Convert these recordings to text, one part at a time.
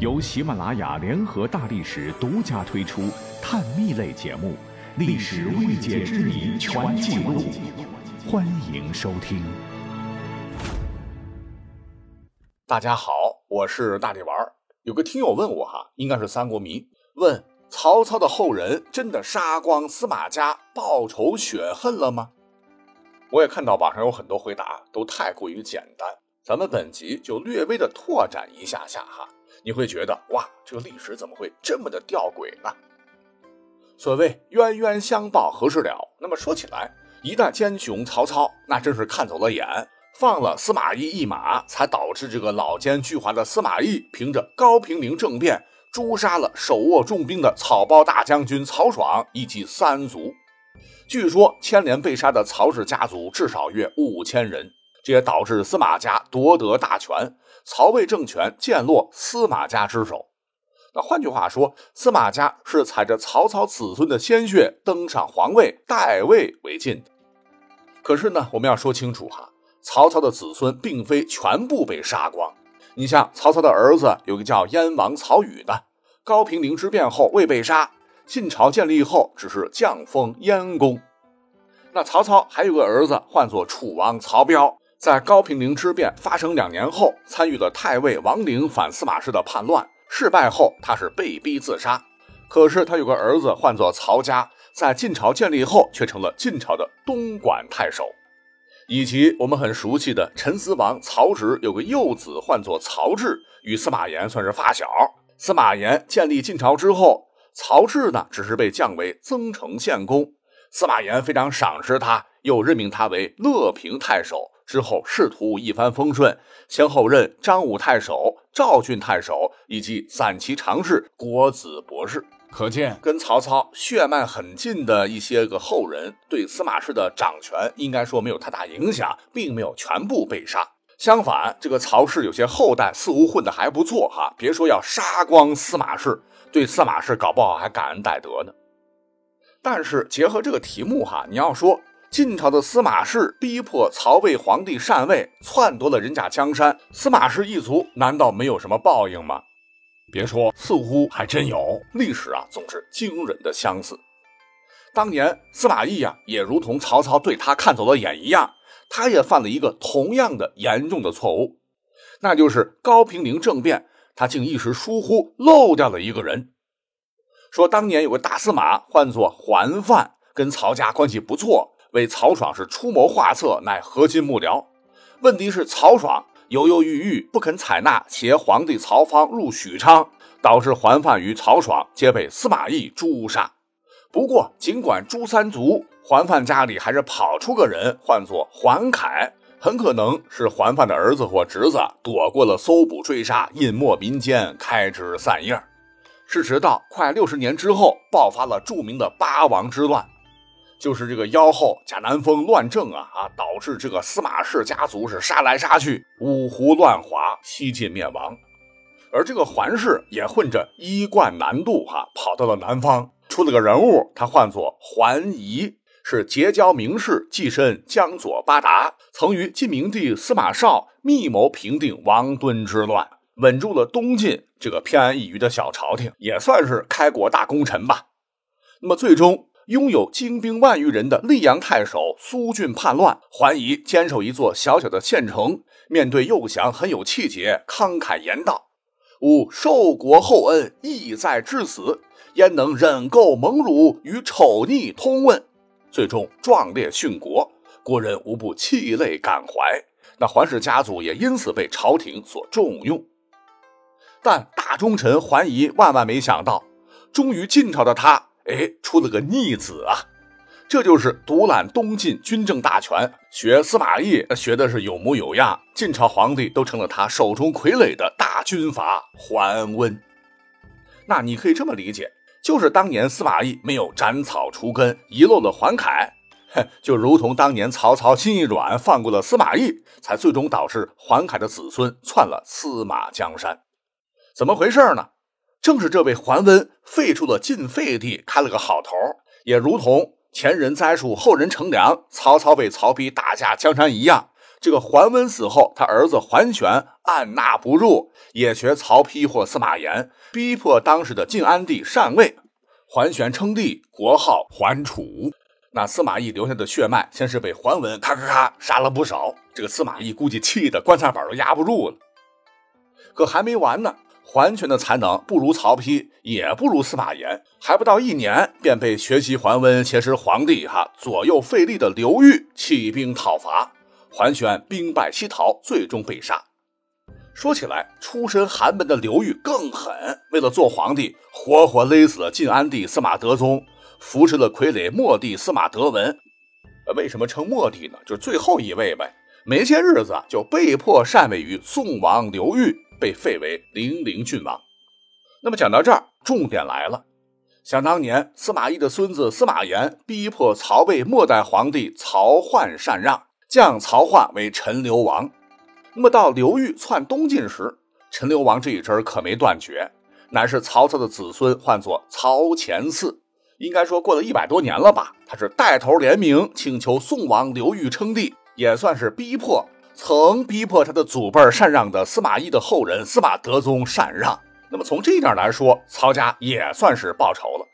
由喜马拉雅联合大历史独家推出探秘类节目《历史未解之谜全记录》，欢迎收听。大家好，我是大力丸。有个听友问我哈，应该是三国迷，问曹操的后人真的杀光司马家报仇雪恨了吗？我也看到网上有很多回答都太过于简单，咱们本集就略微的拓展一下下哈，你会觉得哇，这个历史怎么会这么的吊诡呢？所谓冤冤相报何时了？那么说起来，一代奸雄曹操那真是看走了眼，放了司马懿一马，才导致这个老奸巨猾的司马懿凭着高平陵政变诛杀了手握重兵的草包大将军曹爽以及三族。据说牵连被杀的曹氏家族至少约五千人，这也导致司马家夺得大权，曹魏政权渐落司马家之手。那换句话说，司马家是踩着曹操子孙的鲜血登上皇位、代位为晋的。可是呢，我们要说清楚哈，曹操的子孙并非全部被杀光。你像曹操的儿子有个叫燕王曹宇的，高平陵之变后未被杀。晋朝建立后，只是降封燕公。那曹操还有个儿子，唤作楚王曹彪，在高平陵之变发生两年后，参与了太尉王陵反司马氏的叛乱，失败后他是被逼自杀。可是他有个儿子，唤作曹家，在晋朝建立后，却成了晋朝的东莞太守。以及我们很熟悉的陈思王曹植，有个幼子，唤作曹植，与司马炎算是发小。司马炎建立晋朝之后。曹植呢，只是被降为增城县公，司马炎非常赏识他，又任命他为乐平太守。之后仕途一帆风顺，先后任张武太守、赵郡太守以及散骑常侍、国子博士。可见，跟曹操血脉很近的一些个后人，对司马氏的掌权应该说没有太大影响，并没有全部被杀。相反，这个曹氏有些后代似乎混得还不错哈，别说要杀光司马氏。对司马氏搞不好还感恩戴德呢，但是结合这个题目哈，你要说晋朝的司马氏逼迫曹魏皇帝禅位，篡夺了人家江山，司马氏一族难道没有什么报应吗？别说，似乎还真有。历史啊，总是惊人的相似。当年司马懿呀，也如同曹操对他看走了眼一样，他也犯了一个同样的严重的错误，那就是高平陵政变。他竟一时疏忽漏掉了一个人，说当年有个大司马，唤作桓范，跟曹家关系不错，为曹爽是出谋划策，乃核心幕僚。问题是曹爽犹犹豫豫，不肯采纳携皇帝曹芳入许昌，导致桓范与曹爽皆被司马懿诛杀。不过，尽管诛三族，桓范家里还是跑出个人，唤作桓凯。很可能是桓范的儿子或侄子躲过了搜捕追杀，隐没民间，开枝散叶。是直到快六十年之后，爆发了著名的八王之乱，就是这个妖后贾南风乱政啊啊，导致这个司马氏家族是杀来杀去，五胡乱华，西晋灭亡。而这个桓氏也混着衣冠南渡哈，跑到了南方，出了个人物，他唤作桓仪。是结交名士，跻身江左八达，曾与晋明帝司马绍密谋平定王敦之乱，稳住了东晋这个偏安一隅的小朝廷，也算是开国大功臣吧。那么，最终拥有精兵万余人的溧阳太守苏峻叛乱，桓仪坚守一座小小的县城，面对诱降很有气节，慷慨言道：“吾受国厚恩，意在至死，焉能忍垢蒙辱，与丑逆通问？”最终壮烈殉国，国人无不泣泪感怀。那桓氏家族也因此被朝廷所重用。但大忠臣桓仪万万没想到，忠于晋朝的他，哎，出了个逆子啊！这就是独揽东晋军政大权，学司马懿学的是有模有样，晋朝皇帝都成了他手中傀儡的大军阀桓温。那你可以这么理解。就是当年司马懿没有斩草除根，遗漏了桓凯，哼，就如同当年曹操心一软，放过了司马懿，才最终导致桓凯的子孙篡了司马江山。怎么回事呢？正是这位桓温废除了晋废帝，开了个好头，也如同前人栽树，后人乘凉，曹操被曹丕打下江山一样，这个桓温死后，他儿子桓玄按捺不住，也学曹丕或司马炎，逼迫当时的晋安帝禅位。桓玄称帝，国号桓楚。那司马懿留下的血脉，先是被桓温咔咔咔杀了不少。这个司马懿估计气得棺材板都压不住了。可还没完呢，桓玄的才能不如曹丕，也不如司马炎，还不到一年，便被学习桓温、挟持皇帝、哈左右费力的刘裕起兵讨伐。桓玄兵败西逃，最终被杀。说起来，出身寒门的刘裕更狠，为了做皇帝，活活勒死了晋安帝司马德宗，扶持了傀儡末帝司马德文。为什么称末帝呢？就是最后一位呗。没些日子就被迫禅位于宋王刘裕，被废为零陵郡王。那么讲到这儿，重点来了。想当年，司马懿的孙子司马炎逼迫曹魏末代皇帝曹奂禅让，降曹奂为陈留王。那么到刘裕篡东晋时，陈留王这一支可没断绝，乃是曹操的子孙，唤作曹乾嗣。应该说过了一百多年了吧？他是带头联名请求宋王刘裕称帝，也算是逼迫曾逼迫他的祖辈禅让的司马懿的后人司马德宗禅让。那么从这一点来说，曹家也算是报仇了。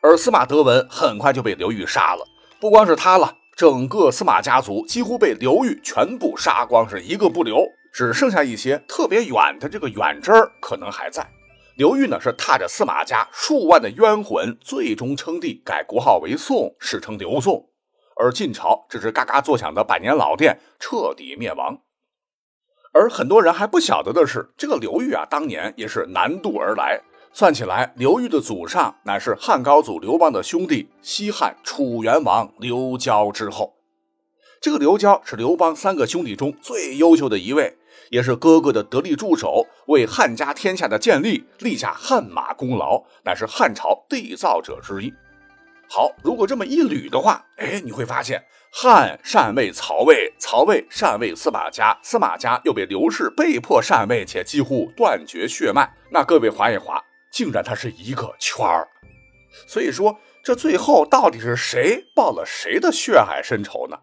而司马德文很快就被刘裕杀了，不光是他了。整个司马家族几乎被刘裕全部杀光，是一个不留，只剩下一些特别远的这个远支可能还在。刘裕呢是踏着司马家数万的冤魂，最终称帝，改国号为宋，史称刘宋。而晋朝这只嘎嘎作响的百年老店彻底灭亡。而很多人还不晓得的是，这个刘裕啊，当年也是南渡而来。算起来，刘裕的祖上乃是汉高祖刘邦的兄弟，西汉楚元王刘交之后。这个刘交是刘邦三个兄弟中最优秀的一位，也是哥哥的得力助手，为汉家天下的建立立下汗马功劳，乃是汉朝缔造者之一。好，如果这么一捋的话，哎，你会发现汉禅位曹魏，曹魏禅位司马家，司马家又被刘氏被迫禅位，且几乎断绝血脉。那各位划一划。竟然它是一个圈儿，所以说这最后到底是谁报了谁的血海深仇呢？